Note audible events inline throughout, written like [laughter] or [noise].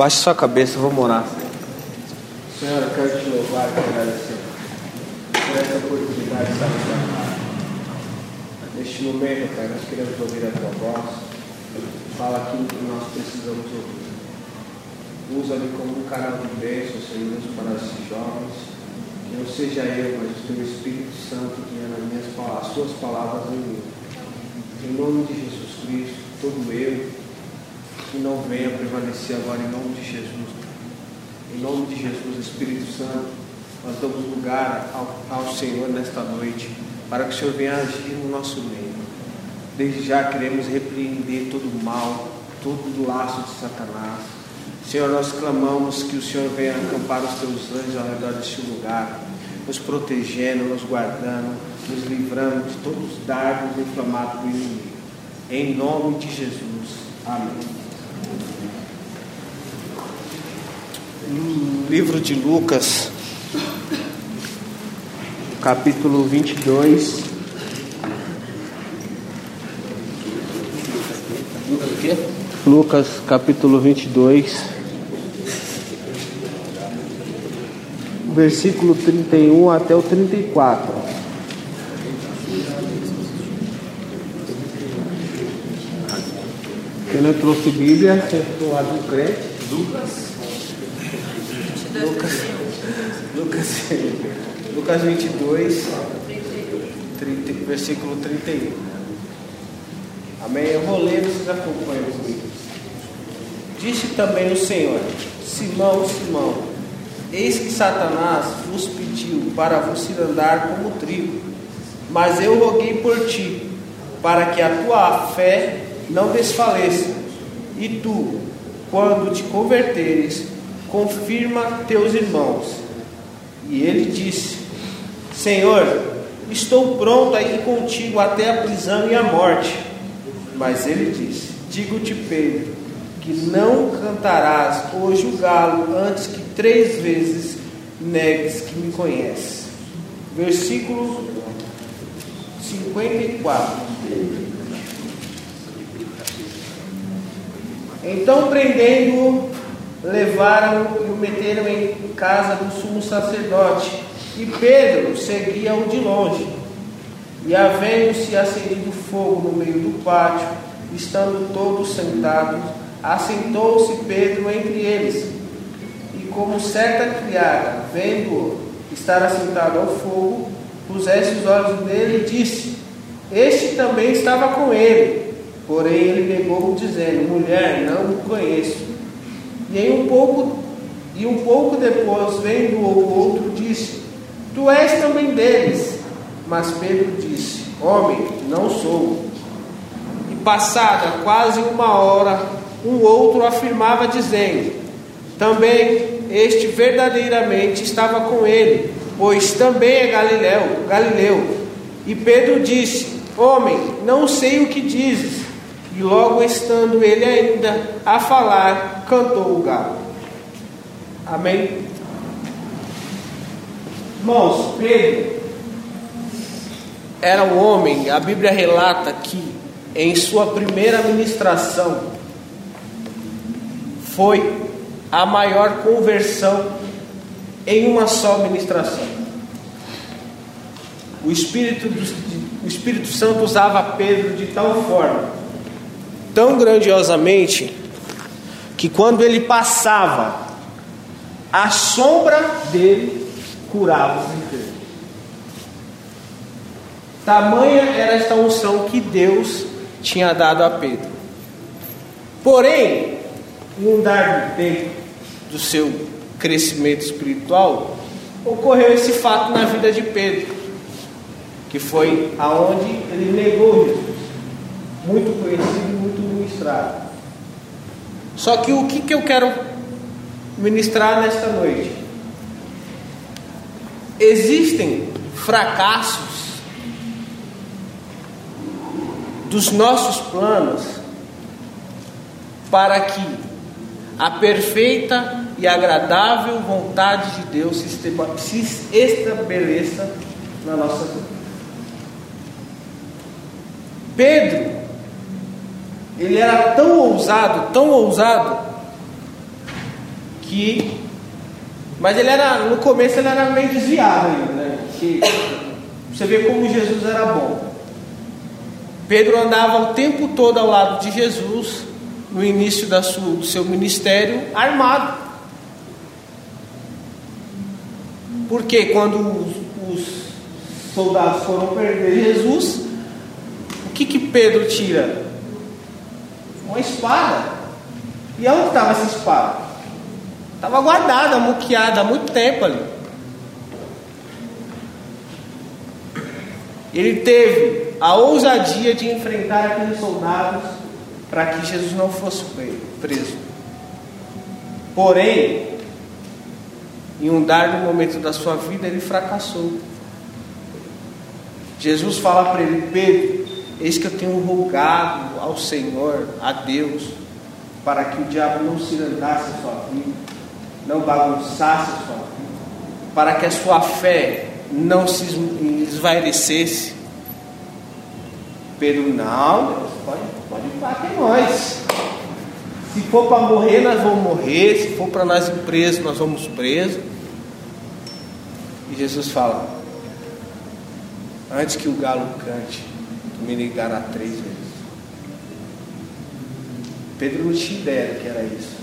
Baixe sua cabeça, vamos orar. Senhor, eu quero te louvar e te agradecer por essa oportunidade de estar no Neste momento, Pai, nós queremos ouvir a tua voz. Fala aquilo que nós precisamos ouvir. Usa-me como um canal de bênção, Senhor, para esses jovens. Que não seja eu, mas o teu Espírito Santo guiando as, minhas, as suas palavras em mim. Em nome de Jesus Cristo, todo eu que não venha prevalecer agora em nome de Jesus. Em nome de Jesus, Espírito Santo, nós damos lugar ao, ao Senhor nesta noite, para que o Senhor venha agir no nosso meio. Desde já queremos repreender todo o mal, todo o laço de Satanás. Senhor, nós clamamos que o Senhor venha acampar os teus anjos ao redor deste lugar, nos protegendo, nos guardando, nos livrando de todos os dardos inflamados do inimigo. Em nome de Jesus. Amém. No livro de Lucas, capítulo 22. Lucas, capítulo 22. Versículo 31 até o 34. Quem não trouxe Bíblia, lado do crente. Lucas. Lucas, Lucas, Lucas 22, 30, versículo 31. Amém? Eu vou ler, vocês acompanham comigo. Disse também o Senhor: Simão, Simão, eis que Satanás vos pediu para vos andar como trigo, mas eu roguei por ti, para que a tua fé não desfaleça, e tu, quando te converteres, confirma teus irmãos. E ele disse: Senhor, estou pronto a ir contigo até a prisão e a morte. Mas ele disse: Digo-te, Pedro, que não cantarás hoje o galo antes que três vezes negues que me conheces. Versículo 54. Então, prendendo-o, levaram-o e o meteram em casa do sumo sacerdote. E Pedro seguia-o de longe. E havendo-se acendido fogo no meio do pátio, estando todos sentados, assentou-se Pedro entre eles. E como certa criada, vendo-o estar assentado ao fogo, pusesse os olhos nele e disse: Este também estava com ele. Porém ele negou, dizendo: Mulher, não o conheço. E em um pouco e um pouco depois, vendo o outro, disse: Tu és também deles. Mas Pedro disse: Homem, não sou. E passada quase uma hora, um outro afirmava, dizendo: Também este verdadeiramente estava com ele, pois também é Galileu, Galileu. E Pedro disse: Homem, não sei o que dizes. E logo estando ele ainda a falar, cantou o galo. Amém? Irmãos, Pedro era um homem, a Bíblia relata que em sua primeira ministração foi a maior conversão em uma só ministração. O Espírito, o Espírito Santo usava Pedro de tal forma tão grandiosamente que quando ele passava, a sombra dele curava os enfermos. Tamanha era esta unção que Deus tinha dado a Pedro. Porém, em um dar tempo do seu crescimento espiritual, ocorreu esse fato na vida de Pedro, que foi aonde ele negou Jesus muito conhecido e muito ministrado. Só que o que, que eu quero ministrar nesta noite? Existem fracassos dos nossos planos para que a perfeita e agradável vontade de Deus se estabeleça na nossa vida. Pedro ele era tão ousado, tão ousado, que mas ele era no começo ele era meio desviado ainda, né? Que você vê como Jesus era bom. Pedro andava o tempo todo ao lado de Jesus no início da sua, do seu ministério armado. Porque quando os, os soldados foram perder Jesus, o que, que Pedro tira? Uma espada. E onde estava essa espada? Estava guardada, muqueada há muito tempo ali. Ele teve a ousadia de enfrentar aqueles soldados para que Jesus não fosse preso. Porém, em um dado momento da sua vida, ele fracassou. Jesus fala para ele: Pedro, eis que eu tenho rogado ao Senhor, a Deus, para que o diabo não se andasse a sua vida, não bagunçasse a sua vida, para que a sua fé não se esvairecesse. Pedro, não, Deus, pode, pode bater nós. Se for para morrer, nós vamos morrer. Se for para nós ir presos, nós vamos presos. E Jesus fala: Antes que o galo cante, me negará três vezes. Pedro não tinha ideia que era isso.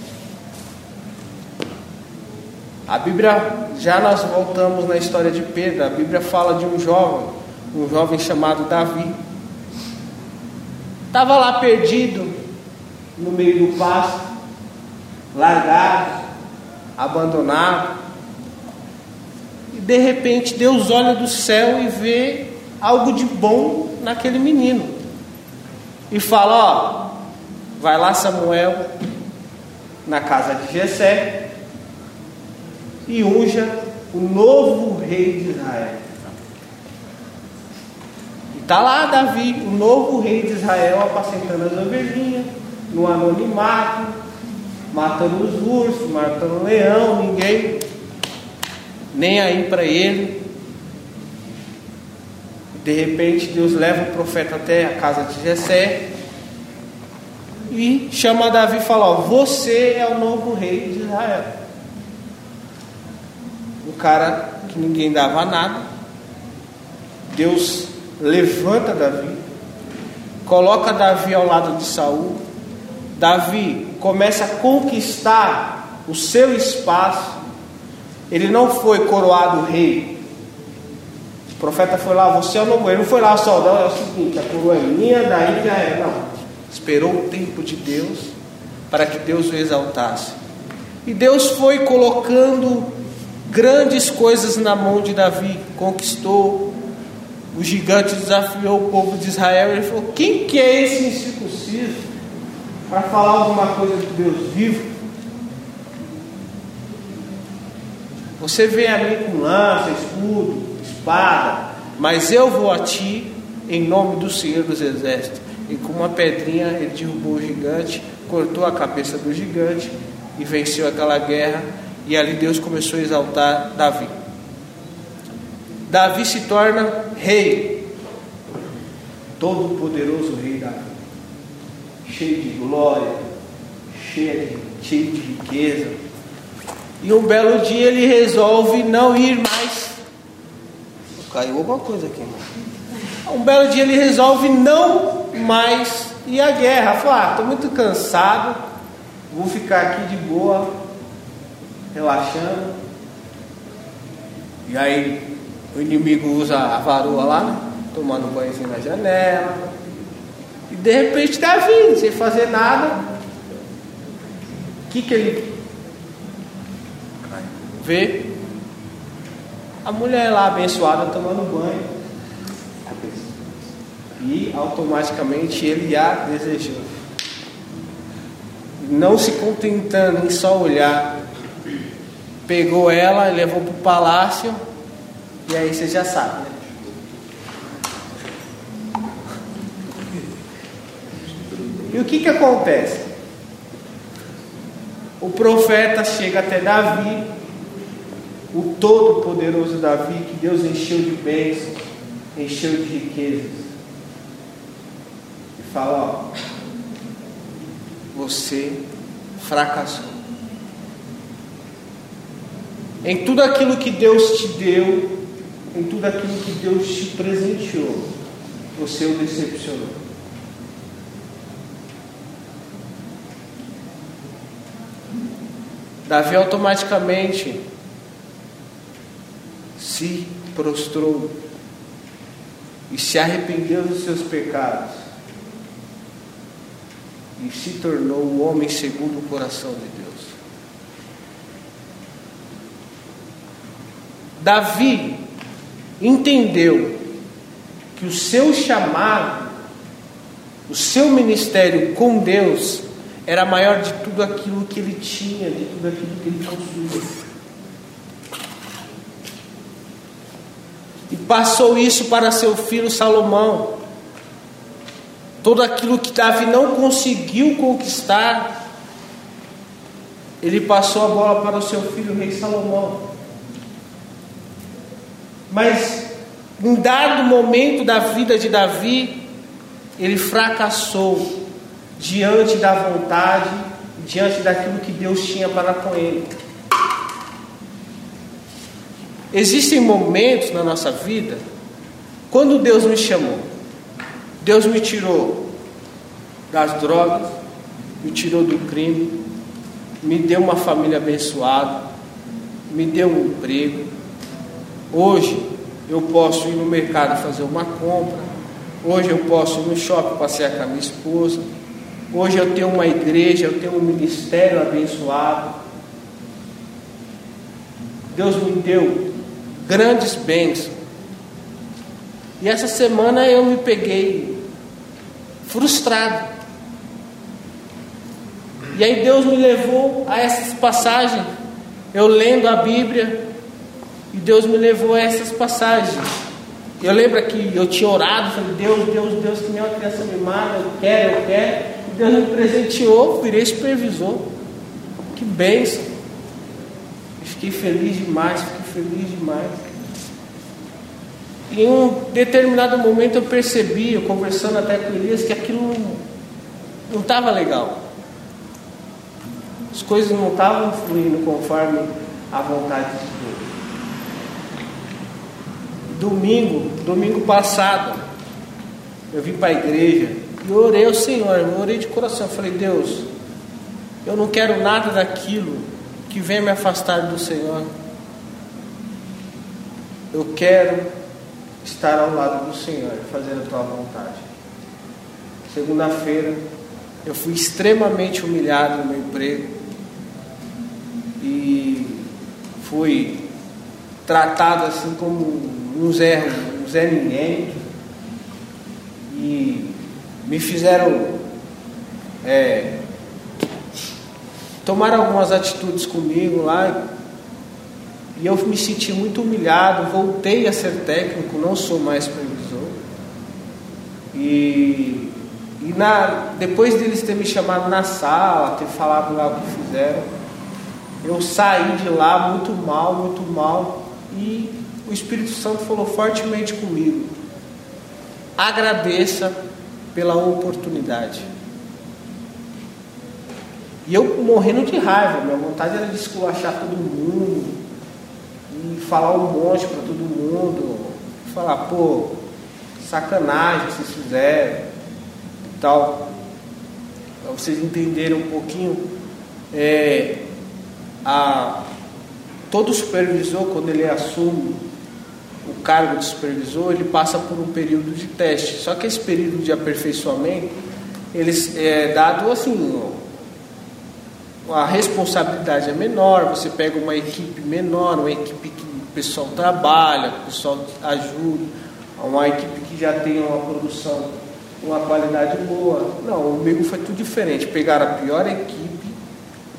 A Bíblia, já nós voltamos na história de Pedro, a Bíblia fala de um jovem, um jovem chamado Davi. Estava lá perdido no meio do pasto, largado, abandonado. E de repente Deus olha do céu e vê algo de bom naquele menino. E fala: Ó, vai lá Samuel na casa de Jessé e unja o novo rei de Israel. E está lá Davi, o novo rei de Israel, apacentando as ovelhinhas, no anonimato, matando os ursos, matando o leão, ninguém nem aí para ele. De repente Deus leva o profeta até a casa de Jessé e chama Davi e fala: ó, Você é o novo rei de Israel cara que ninguém dava nada. Deus levanta Davi, coloca Davi ao lado de Saul. Davi começa a conquistar o seu espaço. Ele não foi coroado rei. O profeta foi lá, você é o novo. Ele não foi lá só, não, é o seguinte, a coroa é minha, daí já é. Não. Esperou o tempo de Deus para que Deus o exaltasse. E Deus foi colocando grandes coisas na mão de Davi, conquistou. O gigante desafiou o povo de Israel. Ele falou: Quem que é esse incircunciso para falar alguma coisa de Deus vivo? Você vem a com lança, escudo, espada, mas eu vou a ti em nome do Senhor dos Exércitos. E com uma pedrinha ele derrubou o gigante, cortou a cabeça do gigante e venceu aquela guerra e ali Deus começou a exaltar Davi. Davi se torna rei, todo poderoso rei Davi, cheio de glória, cheio cheio de riqueza. E um belo dia ele resolve não ir mais. Caiu alguma coisa aqui. Um belo dia ele resolve não mais ir à guerra. Fala, ah, estou muito cansado, vou ficar aqui de boa, relaxando. E aí o inimigo usa a varoa lá, né? tomando banho assim na janela. E de repente está vindo, sem fazer nada. O que, que ele vê? A mulher lá abençoada tomando banho. E automaticamente ele a desejou. Não se contentando em só olhar pegou ela e levou para o palácio, e aí você já sabe, né? E o que que acontece? O profeta chega até Davi, o todo-poderoso Davi, que Deus encheu de bênçãos, encheu de riquezas, e fala: Ó, você fracassou. em tudo aquilo que Deus te deu, em tudo aquilo que Deus te presenteou, você o decepcionou. Davi automaticamente se prostrou e se arrependeu dos seus pecados e se tornou o homem segundo o coração de Deus. Davi entendeu que o seu chamado, o seu ministério com Deus, era maior de tudo aquilo que ele tinha, de tudo aquilo que ele possuía. E passou isso para seu filho Salomão. Tudo aquilo que Davi não conseguiu conquistar, ele passou a bola para o seu filho, o rei Salomão. Mas em dado momento da vida de Davi, ele fracassou diante da vontade, diante daquilo que Deus tinha para com ele. Existem momentos na nossa vida, quando Deus me chamou, Deus me tirou das drogas, me tirou do crime, me deu uma família abençoada, me deu um emprego. Hoje eu posso ir no mercado fazer uma compra, hoje eu posso ir no shopping passear com a minha esposa, hoje eu tenho uma igreja, eu tenho um ministério abençoado. Deus me deu grandes bênçãos. E essa semana eu me peguei frustrado. E aí Deus me levou a essas passagens, eu lendo a Bíblia, e Deus me levou a essas passagens. Eu lembro que eu tinha orado, falei, Deus, Deus, Deus, que nem uma criança mimada, eu quero, eu quero. E Deus me presenteou, virei supervisor. Que bênção. Fiquei feliz demais, fiquei feliz demais. E em um determinado momento eu percebi, eu conversando até com Elias, que aquilo não estava legal. As coisas não estavam fluindo conforme a vontade de Deus. Domingo, domingo passado, eu vim para a igreja e orei ao Senhor, eu orei de coração. Eu falei, Deus, eu não quero nada daquilo que vem me afastar do Senhor. Eu quero estar ao lado do Senhor, fazendo a tua vontade. Segunda-feira, eu fui extremamente humilhado no meu emprego e fui tratado assim como um Zé, um Zé Ninguém. E me fizeram é, tomar algumas atitudes comigo lá. E eu me senti muito humilhado, voltei a ser técnico, não sou mais supervisor. E, e na, depois deles terem me chamado na sala, ter falado lá o que fizeram, eu saí de lá muito mal, muito mal. E o Espírito Santo falou fortemente comigo. Agradeça pela oportunidade. E eu morrendo de raiva, minha vontade era de esculachar todo mundo, e falar um monte para todo mundo, falar, pô, sacanagem que vocês fizeram e tal. Para vocês entenderem um pouquinho, é, a, todo supervisor, quando ele assume o cargo de supervisor, ele passa por um período de teste. Só que esse período de aperfeiçoamento, ele é dado assim, a responsabilidade é menor, você pega uma equipe menor, uma equipe que o pessoal trabalha, o pessoal ajuda, uma equipe que já tem uma produção, uma qualidade boa. Não, comigo foi tudo diferente. Pegaram a pior equipe,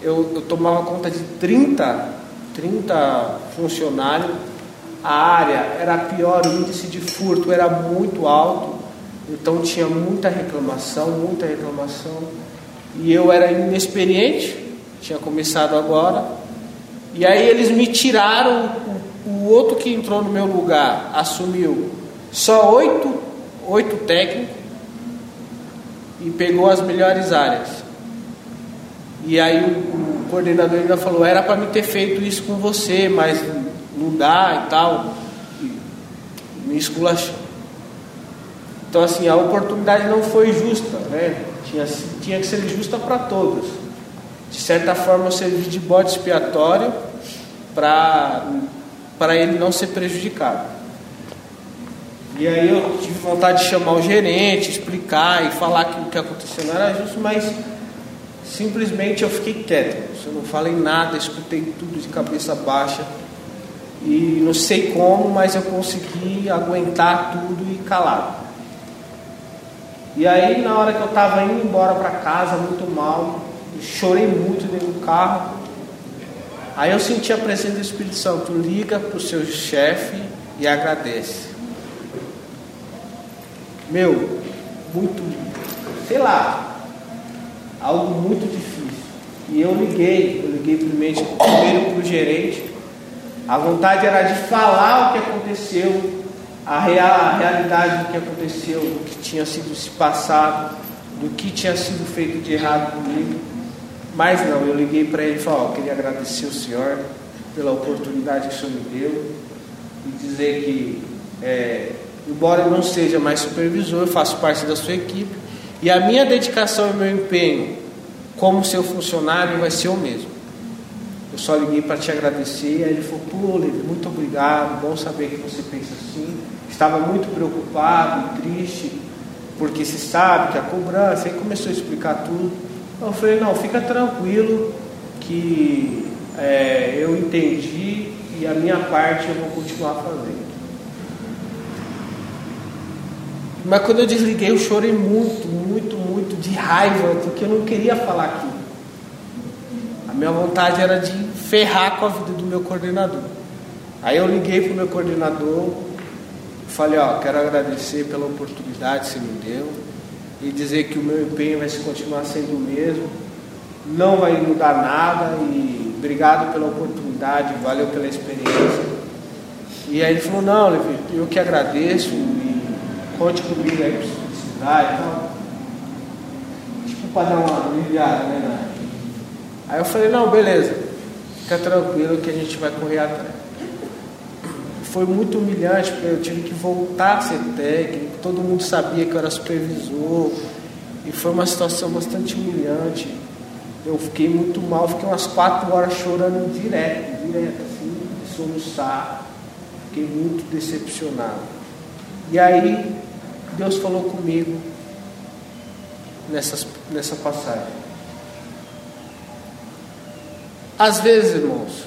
eu, eu tomava conta de 30, 30 funcionários a área era pior, o índice de furto era muito alto, então tinha muita reclamação, muita reclamação. E eu era inexperiente, tinha começado agora. E aí eles me tiraram, o, o outro que entrou no meu lugar assumiu só oito, oito técnicos e pegou as melhores áreas. E aí o, coordenador ainda falou: era para me ter feito isso com você, mas não dá e tal. E me esculachou. Então, assim, a oportunidade não foi justa, né? Tinha, tinha que ser justa para todos. De certa forma, eu servi de bode expiatório para ele não ser prejudicado. E aí eu tive vontade de chamar o gerente, explicar e falar que o que aconteceu não era justo, mas simplesmente eu fiquei quieto. Eu não falei nada, escutei tudo de cabeça baixa. E não sei como, mas eu consegui aguentar tudo e calado. E aí na hora que eu estava indo embora para casa, muito mal, chorei muito dentro do carro. Aí eu senti a presença do Espírito Santo, liga para o seu chefe e agradece. Meu, muito, sei lá, algo muito difícil. E eu liguei, eu liguei primeiro, primeiro para o gerente. A vontade era de falar o que aconteceu, a, real, a realidade do que aconteceu, do que tinha sido se passado, do que tinha sido feito de errado comigo. Mas não, eu liguei para ele e falei, ó, queria agradecer o senhor pela oportunidade que o senhor me deu e dizer que é, embora eu não seja mais supervisor, eu faço parte da sua equipe, e a minha dedicação e meu empenho como seu funcionário vai ser o mesmo. Eu só liguei para te agradecer, aí ele falou, pô, muito obrigado, bom saber que você pensa assim. Estava muito preocupado triste, porque se sabe que a cobrança, aí começou a explicar tudo. Eu falei, não, fica tranquilo que é, eu entendi e a minha parte eu vou continuar fazendo. Mas quando eu desliguei, eu chorei muito, muito, muito de raiva, porque eu não queria falar aquilo. A minha vontade era de ferrar com a vida do meu coordenador. Aí eu liguei para o meu coordenador, falei, ó, quero agradecer pela oportunidade que você me deu e dizer que o meu empenho vai continuar sendo o mesmo, não vai mudar nada e obrigado pela oportunidade, valeu pela experiência. E aí ele falou, não, Levi, eu que agradeço conte comigo aí se precisar e tal. Tipo para dar uma aliviada, né? Aí eu falei, não, beleza, fica tranquilo que a gente vai correr atrás. Foi muito humilhante, porque eu tive que voltar a ser técnico, todo mundo sabia que eu era supervisor, e foi uma situação bastante humilhante. Eu fiquei muito mal, fiquei umas quatro horas chorando direto, direto, assim, soluçar. Fiquei muito decepcionado. E aí Deus falou comigo nessas, nessa passagem. Às vezes, irmãos,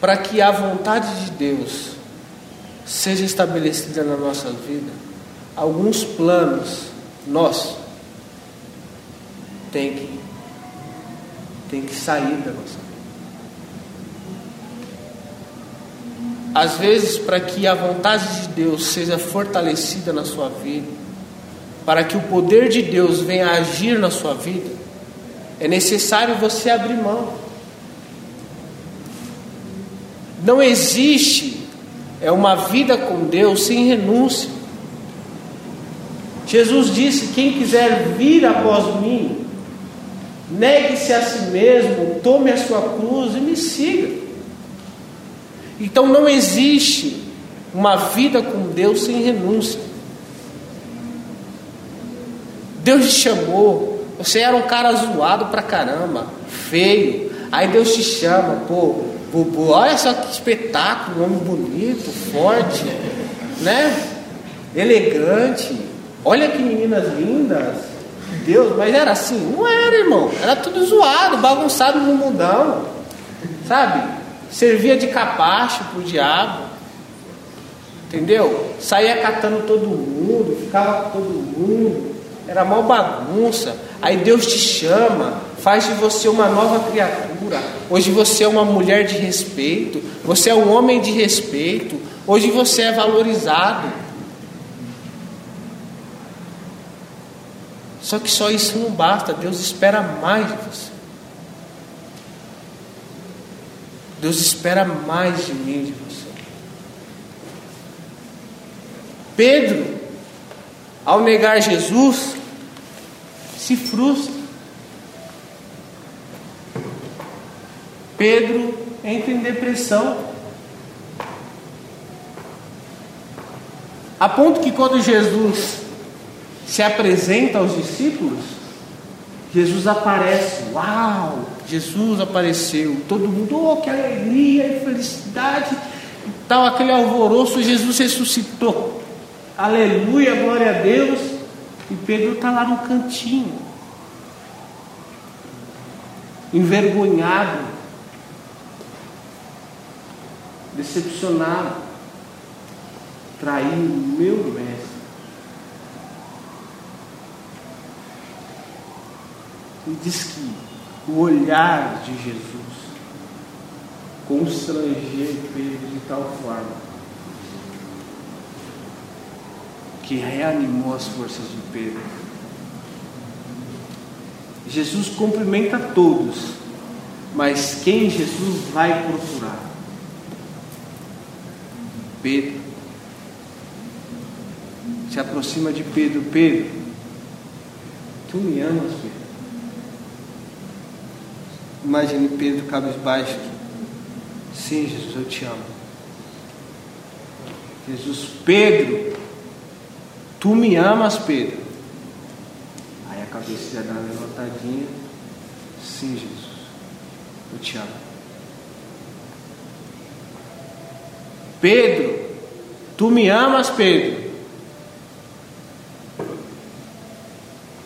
para que a vontade de Deus seja estabelecida na nossa vida, alguns planos nossos tem que, tem que sair da nossa vida. Às vezes, para que a vontade de Deus seja fortalecida na sua vida, para que o poder de Deus venha agir na sua vida, é necessário você abrir mão. Não existe é uma vida com Deus sem renúncia. Jesus disse: Quem quiser vir após mim, negue-se a si mesmo, tome a sua cruz e me siga. Então não existe uma vida com Deus sem renúncia. Deus te chamou, você era um cara zoado pra caramba, feio. Aí Deus te chama, pô, Bubu, olha só que espetáculo, um homem bonito, forte, né? Elegante. Olha que meninas lindas. Deus, mas era assim? Não era, irmão. Era tudo zoado, bagunçado no mundão. Sabe? servia de capacho para o diabo, entendeu? Saía catando todo mundo, ficava com todo mundo, era mal bagunça. Aí Deus te chama, faz de você uma nova criatura. Hoje você é uma mulher de respeito, você é um homem de respeito, hoje você é valorizado. Só que só isso não basta, Deus espera mais de você. Deus espera mais de mim, de você. Pedro, ao negar Jesus, se frustra. Pedro entra em depressão. A ponto que quando Jesus se apresenta aos discípulos, Jesus aparece. Uau! Jesus apareceu. Todo mundo, oh, que alegria e felicidade. E tal, aquele alvoroço. Jesus ressuscitou. Aleluia, glória a Deus. E Pedro está lá no cantinho, envergonhado, decepcionado, traindo o meu mestre. E diz que o olhar de Jesus constrangeu Pedro de tal forma que reanimou as forças de Pedro. Jesus cumprimenta todos, mas quem Jesus vai procurar? Pedro. Se aproxima de Pedro, Pedro, tu me amas, Pedro. Imagine Pedro cabisbaixo. Sim, Jesus, eu te amo. Jesus, Pedro, tu me amas, Pedro. Aí a cabeça já dá uma levantadinha. Sim, Jesus, eu te amo. Pedro, tu me amas, Pedro.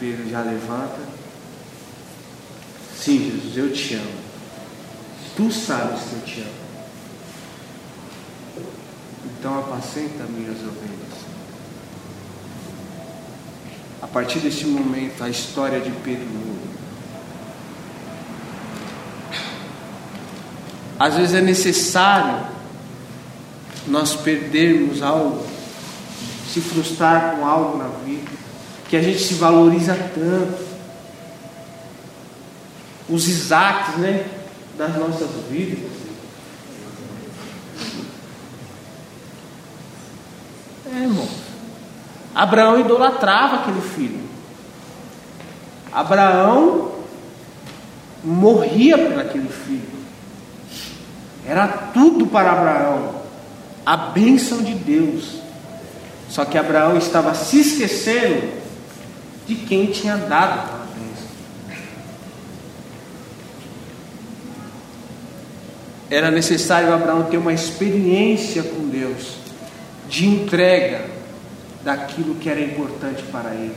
Pedro já levanta. Sim, Jesus, eu te amo. Tu sabes que eu te amo. Então apacenta minhas ovelhas. A partir desse momento, a história de Pedro muda. Às vezes é necessário nós perdermos algo, se frustrar com algo na vida, que a gente se valoriza tanto os Isaques né, das nossas vidas. É, irmão. Abraão idolatrava aquele filho. Abraão morria por aquele filho. Era tudo para Abraão. A bênção de Deus. Só que Abraão estava se esquecendo de quem tinha dado era necessário Abraão ter uma experiência com Deus, de entrega daquilo que era importante para ele.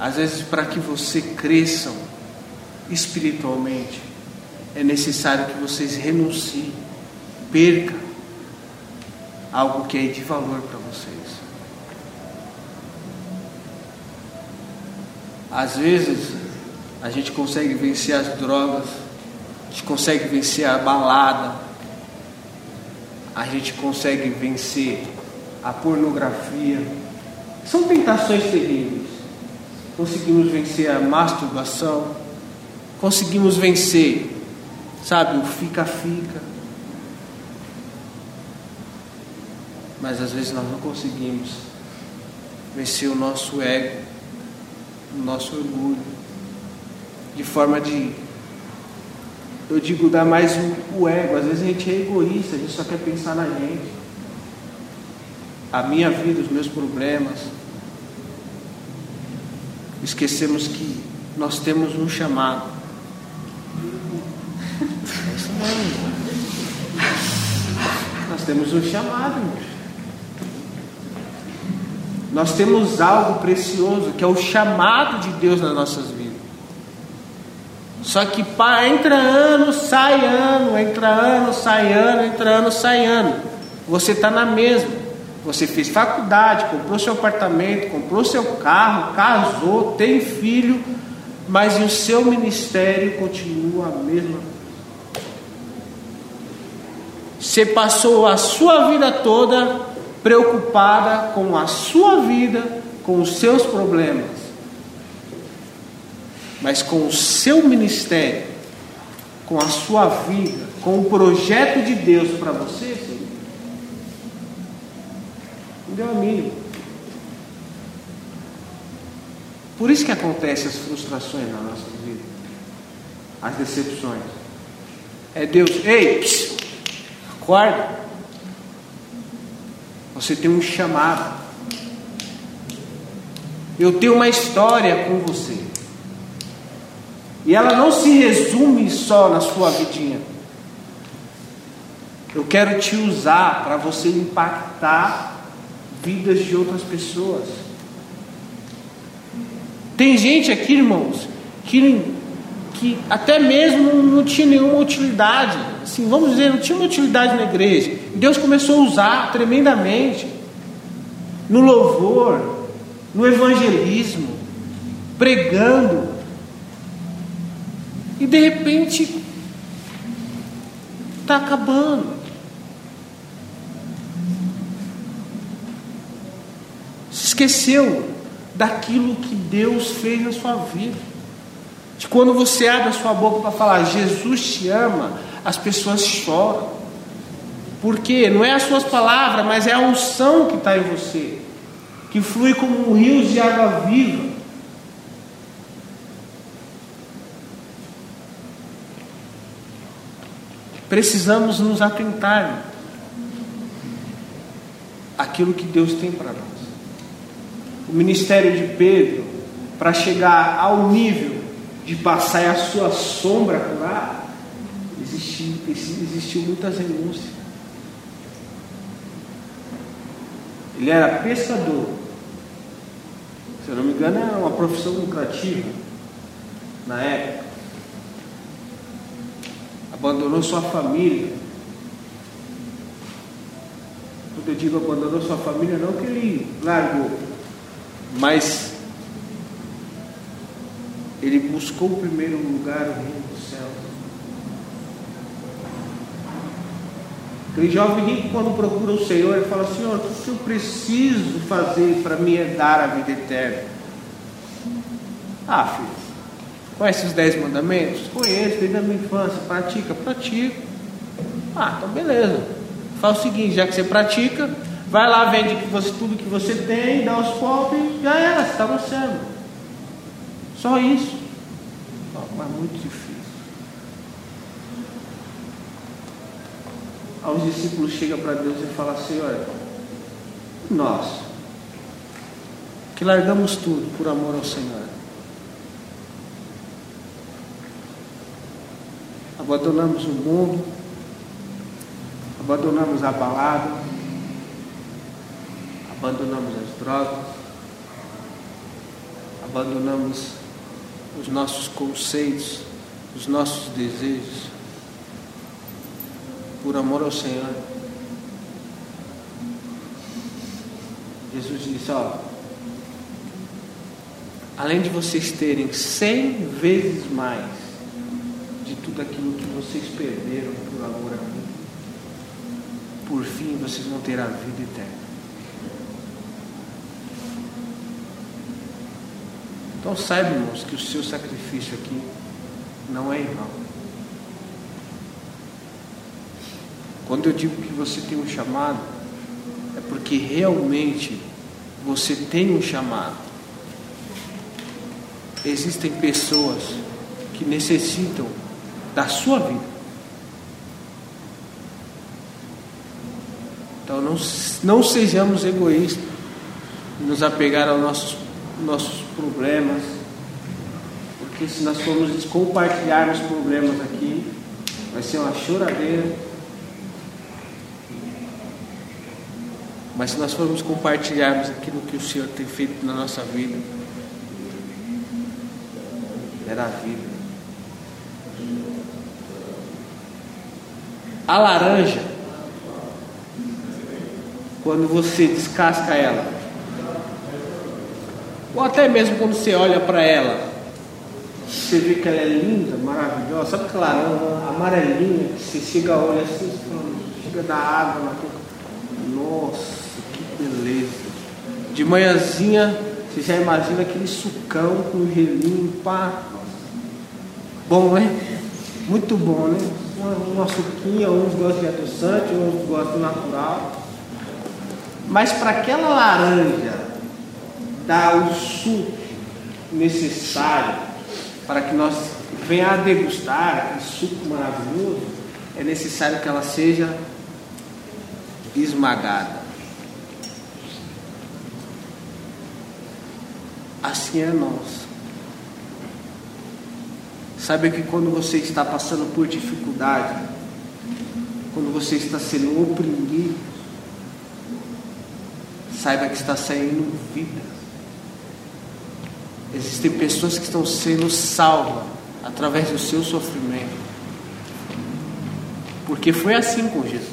Às vezes, para que você cresçam espiritualmente, é necessário que vocês renunciem, perca algo que é de valor para vocês. Às vezes, a gente consegue vencer as drogas, a gente consegue vencer a balada, a gente consegue vencer a pornografia. São tentações terríveis. Conseguimos vencer a masturbação, conseguimos vencer, sabe, o fica-fica. Mas às vezes nós não conseguimos vencer o nosso ego, o nosso orgulho de forma de, eu digo, dar mais o, o ego. Às vezes a gente é egoísta, a gente só quer pensar na gente, a minha vida, os meus problemas. Esquecemos que nós temos um chamado. É isso mesmo. Nós temos um chamado, irmãos. Nós temos algo precioso que é o chamado de Deus nas nossas vidas. Só que pá, entra ano, sai ano, entra ano, sai ano, entra ano, sai ano. Você está na mesma. Você fez faculdade, comprou seu apartamento, comprou seu carro, casou, tem filho, mas o seu ministério continua a mesma. Você passou a sua vida toda preocupada com a sua vida, com os seus problemas mas com o seu ministério, com a sua vida, com o projeto de Deus para você, sim. Não deu a mínima. Por isso que acontecem as frustrações na nossa vida, as decepções. É Deus, ei, psiu, acorda. Você tem um chamado. Eu tenho uma história com você. E ela não se resume só na sua vidinha. Eu quero te usar para você impactar vidas de outras pessoas. Tem gente aqui, irmãos, que, que até mesmo não tinha nenhuma utilidade. Assim, vamos dizer, não tinha uma utilidade na igreja. Deus começou a usar tremendamente no louvor, no evangelismo, pregando. E de repente está acabando. Se esqueceu daquilo que Deus fez na sua vida. De quando você abre a sua boca para falar Jesus te ama, as pessoas choram. Porque não é as suas palavras, mas é a unção que está em você, que flui como um rio de água viva. Precisamos nos atentar aquilo que Deus tem para nós o ministério de Pedro para chegar ao nível de passar a sua sombra lá, existiu, existiu muitas renúncias. Ele era pescador. Se eu não me engano, era uma profissão lucrativa na época. Abandonou sua família. Quando eu digo abandonou sua família, não que ele largou, mas ele buscou o primeiro lugar, o reino do céu. Aquele jovem rico, quando procura o Senhor, ele fala: Senhor, o que eu preciso fazer para me herdar a vida eterna? Ah, filho, conhece os dez mandamentos? Conheço, desde a minha infância. Pratica? Pratica. Ah, então beleza. Faz o seguinte: já que você pratica, Vai lá, vende tudo que você tem, dá aos pobres, já era, você está no céu. Só isso. Mas muito difícil. Aí os discípulos chegam para Deus e falam assim, olha, nós, que largamos tudo por amor ao Senhor. Abandonamos o mundo, abandonamos a balada, abandonamos as drogas, abandonamos os nossos conceitos, os nossos desejos, por amor ao Senhor. Jesus disse: Ó, além de vocês terem cem vezes mais de tudo aquilo que vocês perderam por amor a mim, por fim vocês vão ter a vida eterna. Então saiba, irmãos, que o seu sacrifício aqui não é vão. Quando eu digo que você tem um chamado, é porque realmente você tem um chamado. Existem pessoas que necessitam da sua vida. Então não, não sejamos egoístas, nos apegar aos nossos, nossos problemas, porque se nós formos compartilhar os problemas aqui, vai ser uma choradeira. Mas se nós formos compartilharmos aquilo que o Senhor tem feito na nossa vida, era a vida. A laranja, quando você descasca ela, ou até mesmo quando você olha para ela, você vê que ela é linda, maravilhosa, sabe aquela amarelinha que você chega a olhar assim, chega da água. Nossa, que beleza. De manhãzinha, você já imagina aquele sucão com gelinho, pá. Bom, né? Muito bom, né? Uma, uma suquinha, uns gostam de adoçante, outros gostam natural. Mas para aquela laranja dar o suco necessário para que nós venha a degustar esse suco maravilhoso, é necessário que ela seja esmagada. Assim é nós. Saiba que quando você está passando por dificuldade, quando você está sendo oprimido, saiba que está saindo vida. Existem pessoas que estão sendo salvas através do seu sofrimento. Porque foi assim com Jesus.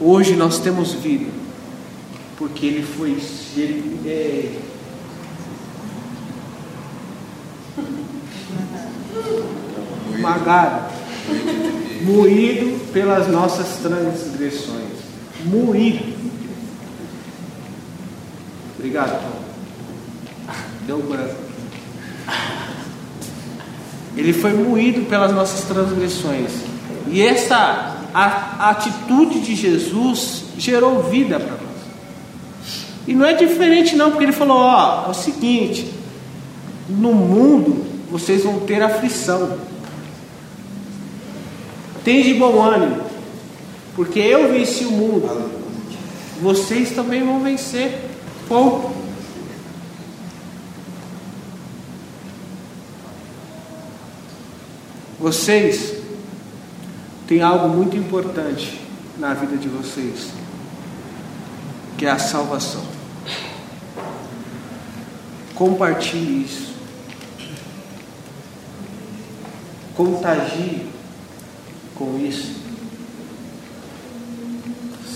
Hoje nós temos vida, porque ele foi ele, é, magado, moído pelas nossas transgressões. Moído. Obrigado, Tom. Deu branco. Ele foi moído pelas nossas transgressões. E essa atitude de Jesus gerou vida para nós. E não é diferente não, porque ele falou, ó, é o seguinte, no mundo vocês vão ter aflição. Tem de bom ânimo, porque eu venci o mundo. Vocês também vão vencer. Pouco. Vocês têm algo muito importante na vida de vocês, que é a salvação. Compartilhe isso. Contagie com isso.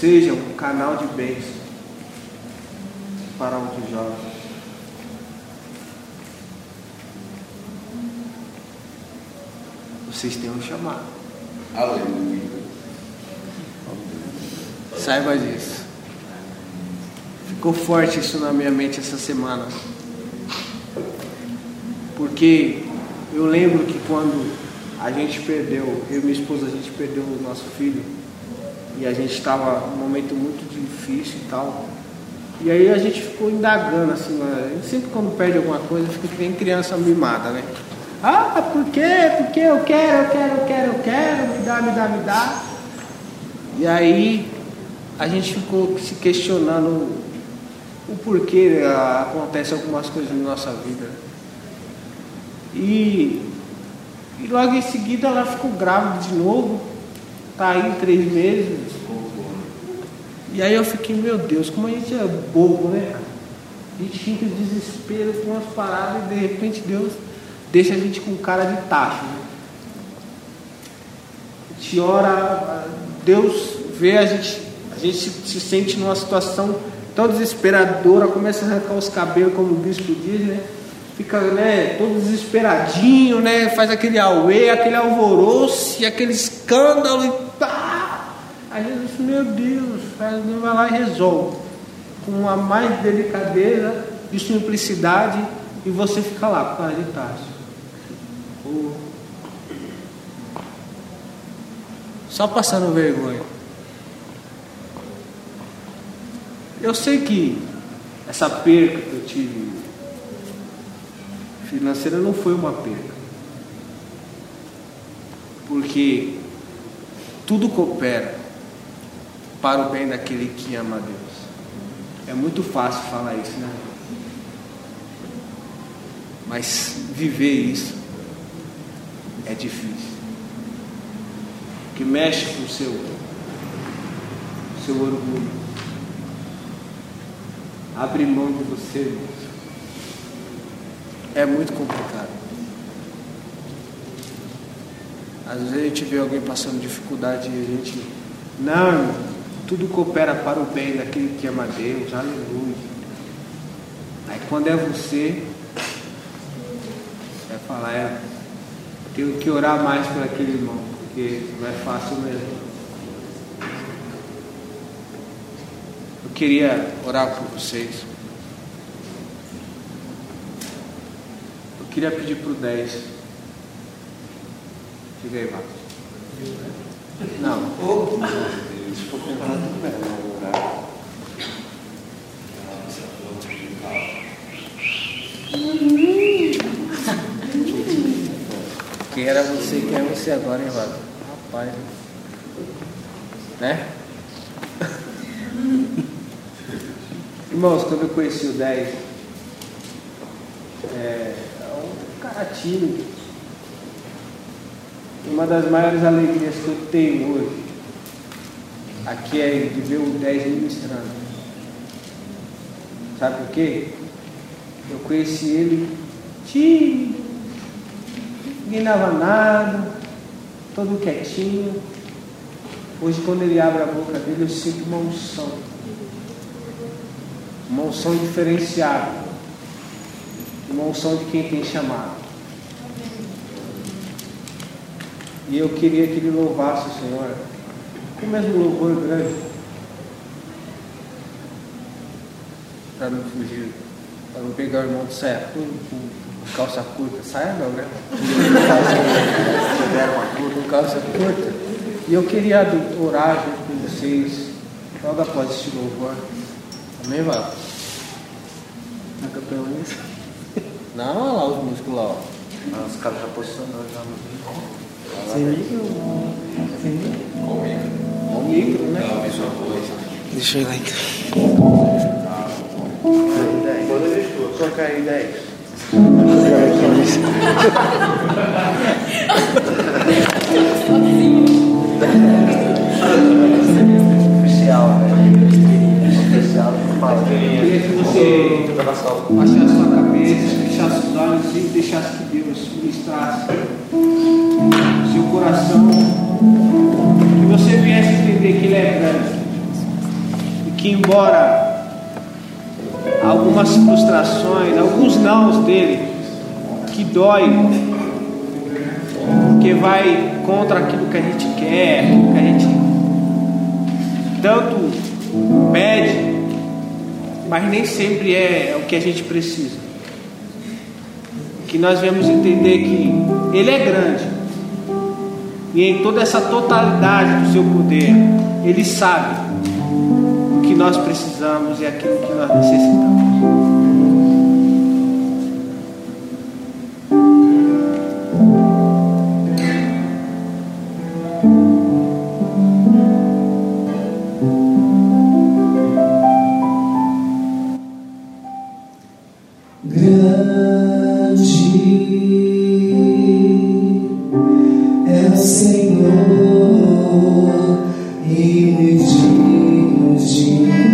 Seja um canal de bênção para outros jovens. Vocês têm um chamado. Aleluia. Saiba disso. Ficou forte isso na minha mente essa semana. Porque eu lembro que quando a gente perdeu, eu e minha esposa, a gente perdeu o nosso filho. E a gente estava num momento muito difícil e tal. E aí a gente ficou indagando assim, sempre quando perde alguma coisa, fica que nem criança mimada, né? Ah, por quê? Porque eu quero, eu quero, eu quero, eu quero, me dá, me dá, me dá. E aí a gente ficou se questionando o porquê né, acontece algumas coisas na nossa vida. E, e logo em seguida ela ficou grávida de novo, tá aí três meses. E aí eu fiquei, meu Deus, como a gente é bobo, né? A gente fica desespero com umas paradas e de repente Deus deixa a gente com cara de tacho. Né? A gente ora, Deus vê a gente, a gente se, se sente numa situação tão desesperadora, começa a arrancar os cabelos, como o bispo diz, né? Fica né, todo desesperadinho, né? Faz aquele auê, aquele alvoroço, aquele escândalo e pá! Aí Jesus, meu Deus, Deus vai lá e resolve. Com a mais delicadeza e simplicidade, e você fica lá causa de Tarso. Só passando vergonha. Eu sei que essa perca que eu tive financeira não foi uma perca. Porque tudo coopera para o bem daquele que ama a Deus. É muito fácil falar isso, né? Mas viver isso é difícil. Que mexe com o seu, seu orgulho. Abre mão de você. É muito complicado. Às vezes a gente vê alguém passando dificuldade e a gente. Não, tudo coopera para o bem daquele que ama Deus. Aleluia. Aí quando é você, vai falar, é, tenho que orar mais por aquele irmão, porque não é fácil mesmo. Eu queria orar por vocês. Eu queria pedir para o 10. Diga aí, Marcos. Não. Se for tentar, tudo bem. Quem era você, quem é você agora, hein, Vago? Rapaz. Né? [laughs] Irmãos, quando eu conheci o 10, é, é um cara tímido. Uma das maiores alegrias que eu tenho hoje aqui é de ver o 10 ministrando. Sabe por quê? Eu conheci ele tímido, ninguém dava nada, todo quietinho. Hoje, quando ele abre a boca dele, eu sinto uma unção. Uma unção diferenciada. Uma unção de quem tem chamado. E eu queria que ele louvasse o Senhor com o mesmo louvor grande. Para não fugir, para não pegar o irmão de com calça curta. Saia não, né? com calça curta. E eu queria orar junto com vocês, logo após este louvor. Amém, Val? Na capela isso? Não, olha lá os músicos lá, ó. Ah, os caras já posicionaram já no vídeo. Sem micro? Sem micro? Com o micro, né? Não, isso é voz. Deixa eu ir lá então. Aí 10. Colocar aí 10. Oficial, né? Oficial, fala. Você baixasse a sua cabeça, fechasse os olhos e deixasse que Deus ministrasse seu coração. Que você viesse entender que Ele é. E que embora algumas frustrações, alguns nãos dele, que dói, porque vai contra aquilo que a gente quer, que a gente tanto pede, mas nem sempre é o que a gente precisa. Que nós vamos entender que Ele é grande e em toda essa totalidade do seu poder, Ele sabe que nós precisamos e aquilo que nós necessitamos. É Senhor e me digno de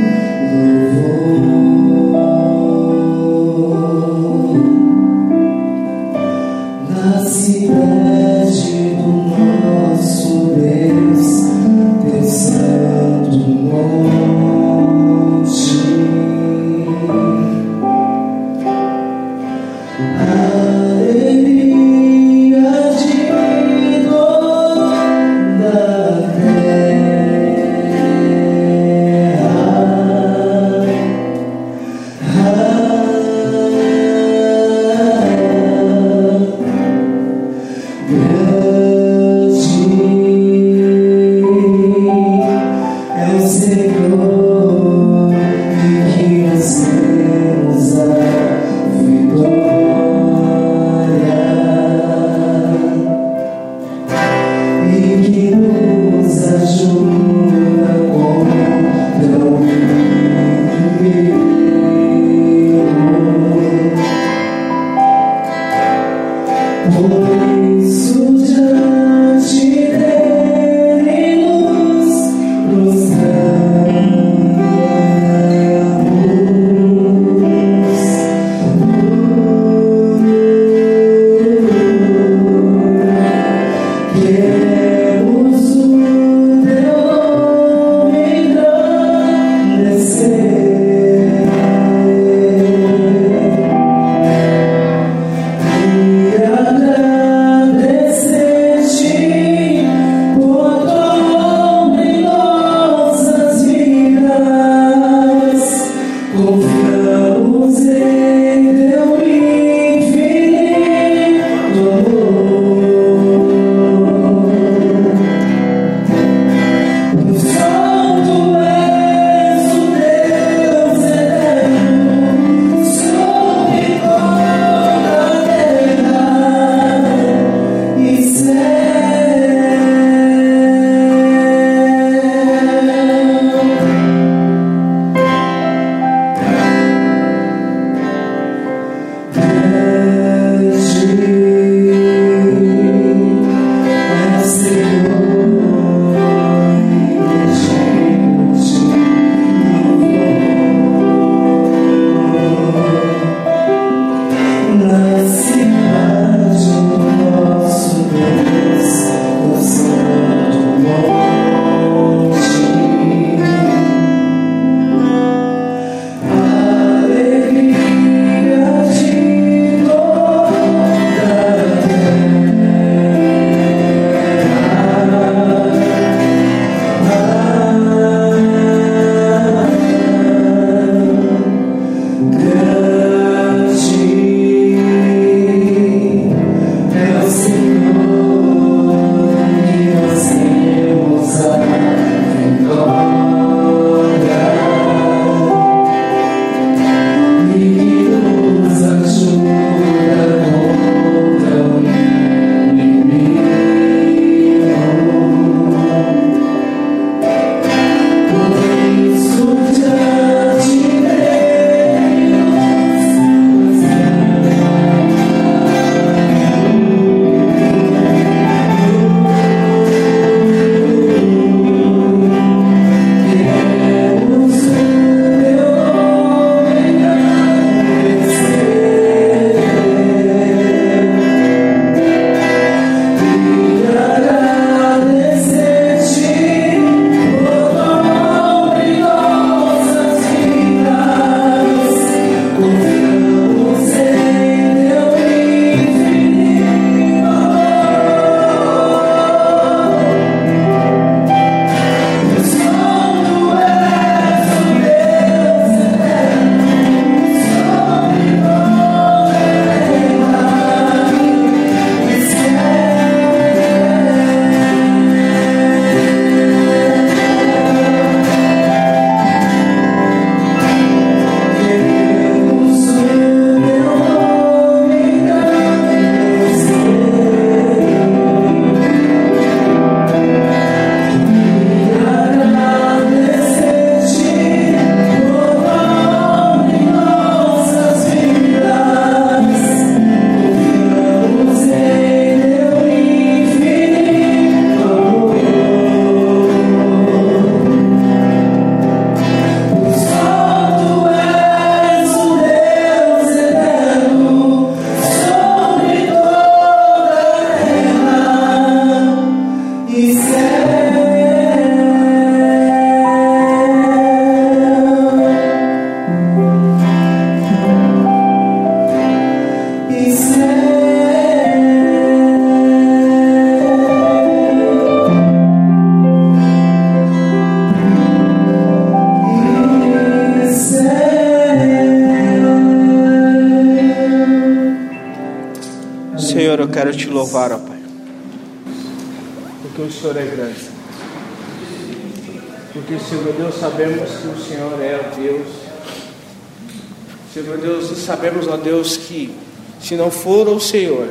se não for o Senhor,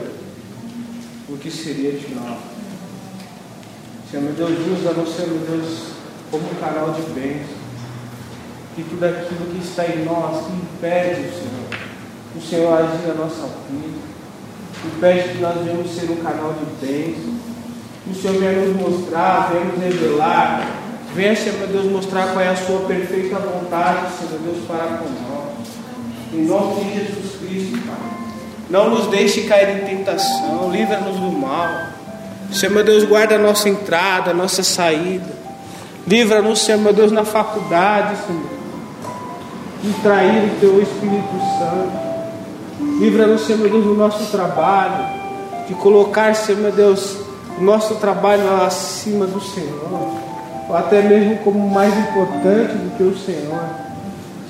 o que seria de nós? Senhor meu Deus, usa-nos, Senhor meu Deus, como um canal de bênção. Que tudo aquilo que está em nós, que impede, Senhor, o Senhor agir na nossa vida, impede que nós venhamos ser um canal de bênção. Que o Senhor venha nos mostrar, venha nos revelar, venha, Senhor meu Deus, mostrar qual é a sua perfeita vontade, Senhor meu Deus, para com nós. Em nome de Jesus Cristo, Pai. Não nos deixe cair em tentação, livra-nos do mal. Senhor meu Deus, guarda a nossa entrada, a nossa saída. Livra-nos, Senhor meu Deus, na faculdade, Senhor. De trair o Teu Espírito Santo. Livra-nos, Senhor meu Deus, no nosso trabalho. De colocar, Senhor meu Deus, o nosso trabalho acima do Senhor. Ou até mesmo como mais importante do que o Senhor.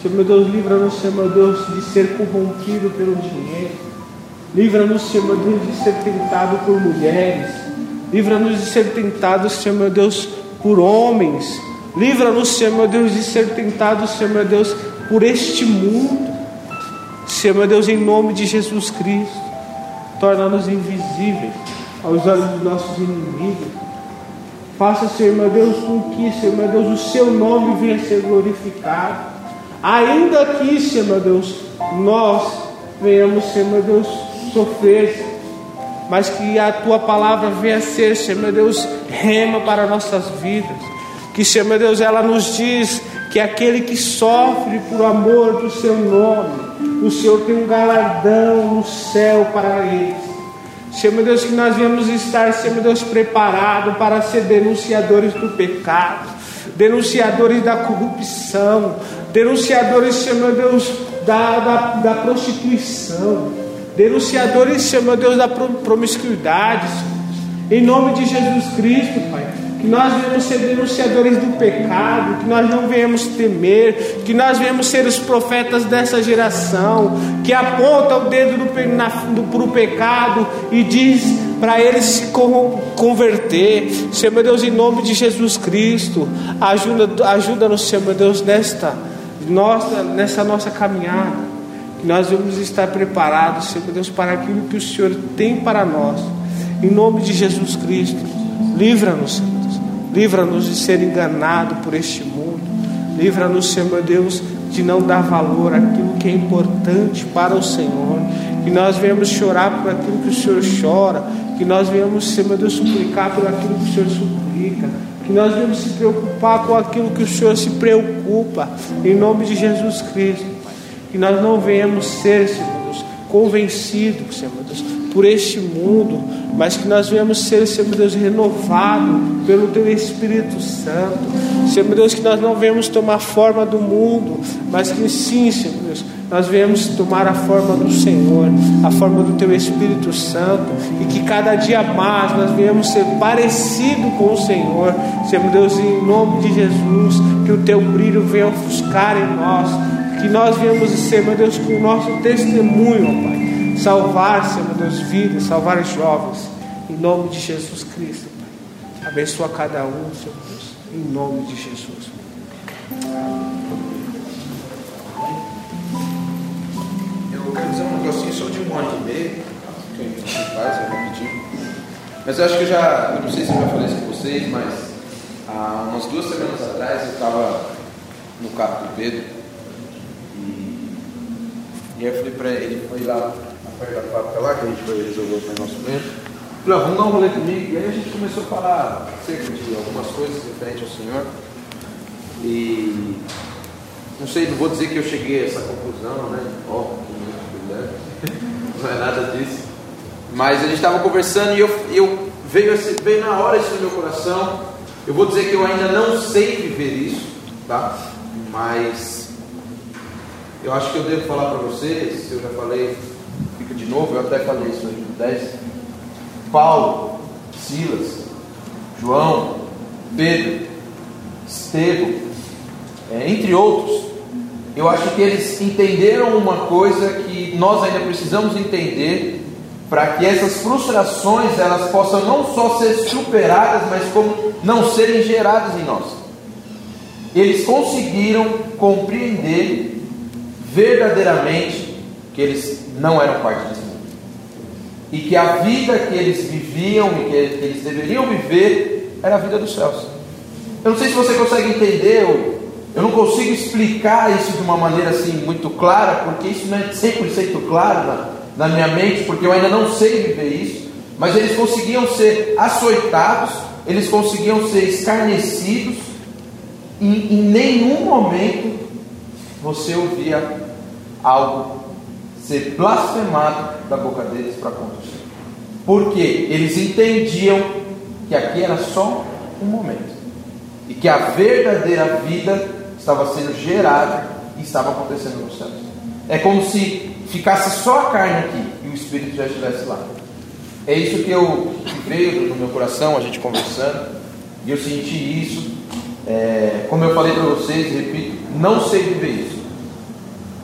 Senhor meu Deus, livra-nos, Senhor meu Deus, de ser corrompido pelo dinheiro. Livra-nos, Senhor Deus, de ser tentado por mulheres. Livra-nos de ser tentado, Senhor Deus, por homens. Livra-nos, Senhor Deus, de ser tentado, Senhor Deus, por este mundo. Senhor Deus, em nome de Jesus Cristo, torna-nos invisíveis aos olhos dos nossos inimigos. Faça, Senhor Deus, com que, Senhor Deus, o seu nome venha ser glorificado. Ainda que, Senhor Deus, nós venhamos, Senhor Deus, mas que a tua palavra venha ser, Senhor meu Deus, rema para nossas vidas. Que, Senhor meu Deus, ela nos diz que aquele que sofre por amor do seu nome, o Senhor tem um galardão no céu para eles. Senhor meu Deus, que nós viemos estar, Senhor meu Deus, preparados para ser denunciadores do pecado, denunciadores da corrupção, denunciadores, Senhor meu Deus, da, da, da prostituição, denunciadores, Senhor meu Deus, da promiscuidade, em nome de Jesus Cristo, Pai. Que nós venhamos ser denunciadores do pecado, que nós não venhamos temer, que nós venhamos ser os profetas dessa geração, que aponta o dedo para o pecado e diz para eles se converter. Senhor meu Deus, em nome de Jesus Cristo, ajuda-nos, ajuda Senhor meu Deus, nesta nossa, nessa nossa caminhada, nós vamos estar preparados, Senhor Deus, para aquilo que o Senhor tem para nós. Em nome de Jesus Cristo, livra-nos, Senhor Deus. Livra-nos de ser enganado por este mundo. Livra-nos, Senhor Deus, de não dar valor àquilo que é importante para o Senhor. Que nós venhamos chorar por aquilo que o Senhor chora. Que nós venhamos, Senhor Deus, suplicar por aquilo que o Senhor suplica que nós devemos se preocupar com aquilo que o Senhor se preocupa, em nome de Jesus Cristo. Que nós não venhamos ser, Senhor Deus, convencidos, Senhor Deus, por este mundo, mas que nós venhamos ser, Senhor Deus, renovado pelo Teu Espírito Santo. Senhor Deus, que nós não venhamos tomar forma do mundo, mas que sim, Senhor Deus, nós venhamos tomar a forma do Senhor, a forma do Teu Espírito Santo, e que cada dia mais nós venhamos ser parecido com o Senhor, Senhor Deus, em nome de Jesus, que o Teu brilho venha ofuscar em nós, que nós venhamos ser, meu Deus, com o nosso testemunho, ó Pai, salvar, Senhor Deus, vidas, salvar jovens, em nome de Jesus Cristo, Pai. Abençoa cada um, Senhor Deus, em nome de Jesus. Eu quero dizer um negocinho só de um ano e meio, que a gente faz, é rapidinho. Mas eu acho que eu já, eu não sei se eu já falei isso com vocês, mas há umas duas semanas atrás eu estava no carro do Pedro e aí eu falei para ele, ele foi lá perto da fábrica lá, que a gente foi resolver o nosso momento. Falei, vamos dar um rolê comigo. E aí a gente começou a falar acerca de algumas coisas referente ao Senhor. E não sei, não vou dizer que eu cheguei a essa conclusão, né? Ó, [laughs] não é nada disso. Mas a gente estava conversando e eu, eu veio, esse, veio na hora isso no meu coração. Eu vou dizer que eu ainda não sei viver isso, tá? Mas eu acho que eu devo falar para vocês, eu já falei, fica de novo, eu até falei isso aí no 10. Paulo, Silas, João, Pedro, Estevão, é, entre outros, eu acho que eles entenderam uma coisa que nós ainda precisamos entender, para que essas frustrações elas possam não só ser superadas, mas como não serem geradas em nós. Eles conseguiram compreender verdadeiramente que eles não eram parte desse mundo. E que a vida que eles viviam e que eles deveriam viver era a vida dos céus. Eu não sei se você consegue entender, eu, eu não consigo explicar isso de uma maneira assim muito clara, porque isso não é 100% claro na, na minha mente, porque eu ainda não sei viver isso. Mas eles conseguiam ser açoitados, eles conseguiam ser escarnecidos, e em nenhum momento você ouvia algo ser blasfemado da boca deles para contra o. Porque eles entendiam que aqui era só um momento. E que a verdadeira vida estava sendo gerada e estava acontecendo nos céus. É como se ficasse só a carne aqui e o Espírito já estivesse lá. É isso que eu veio no meu coração, a gente conversando, e eu senti isso. É, como eu falei para vocês, repito, não sei viver isso.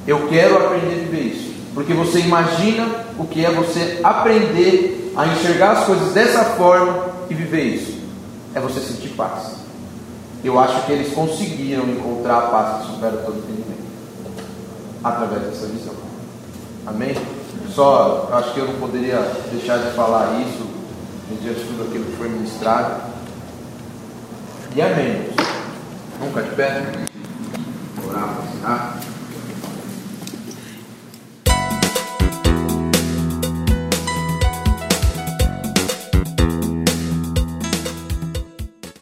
Eu quero aprender a viver isso. Porque você imagina o que é você aprender a enxergar as coisas dessa forma e viver isso. É você sentir paz. Eu acho que eles conseguiram encontrar a paz que supera todo entendimento através dessa visão. Amém? Só acho que eu não poderia deixar de falar isso diante de tudo aquilo que foi ministrado. E amém. Nunca de pé. Orar, tá?